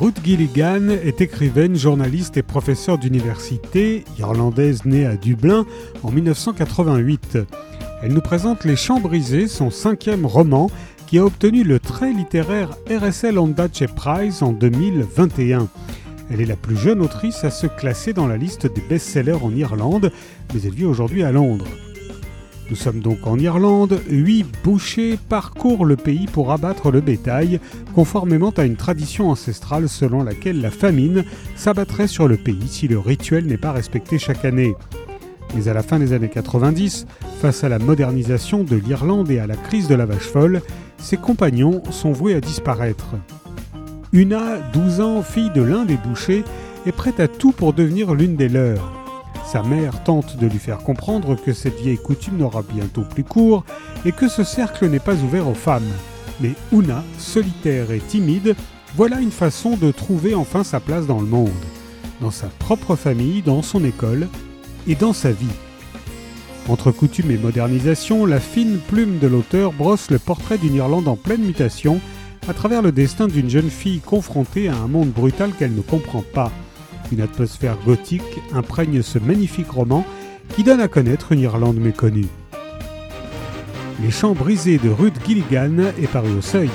Ruth Gilligan est écrivaine, journaliste et professeure d'université, irlandaise née à Dublin en 1988. Elle nous présente Les Champs brisés, son cinquième roman, qui a obtenu le très littéraire RSL Ondaatje Prize en 2021. Elle est la plus jeune autrice à se classer dans la liste des best-sellers en Irlande, mais elle vit aujourd'hui à Londres. Nous sommes donc en Irlande, huit bouchers parcourent le pays pour abattre le bétail, conformément à une tradition ancestrale selon laquelle la famine s'abattrait sur le pays si le rituel n'est pas respecté chaque année. Mais à la fin des années 90, face à la modernisation de l'Irlande et à la crise de la vache folle, ses compagnons sont voués à disparaître. Una, 12 ans, fille de l'un des bouchers, est prête à tout pour devenir l'une des leurs. Sa mère tente de lui faire comprendre que cette vieille coutume n'aura bientôt plus cours et que ce cercle n'est pas ouvert aux femmes. Mais Una, solitaire et timide, voilà une façon de trouver enfin sa place dans le monde, dans sa propre famille, dans son école et dans sa vie. Entre coutume et modernisation, la fine plume de l'auteur brosse le portrait d'une Irlande en pleine mutation à travers le destin d'une jeune fille confrontée à un monde brutal qu'elle ne comprend pas. Une atmosphère gothique imprègne ce magnifique roman qui donne à connaître une Irlande méconnue. Les champs brisés de Ruth Gilligan est paru au seuil.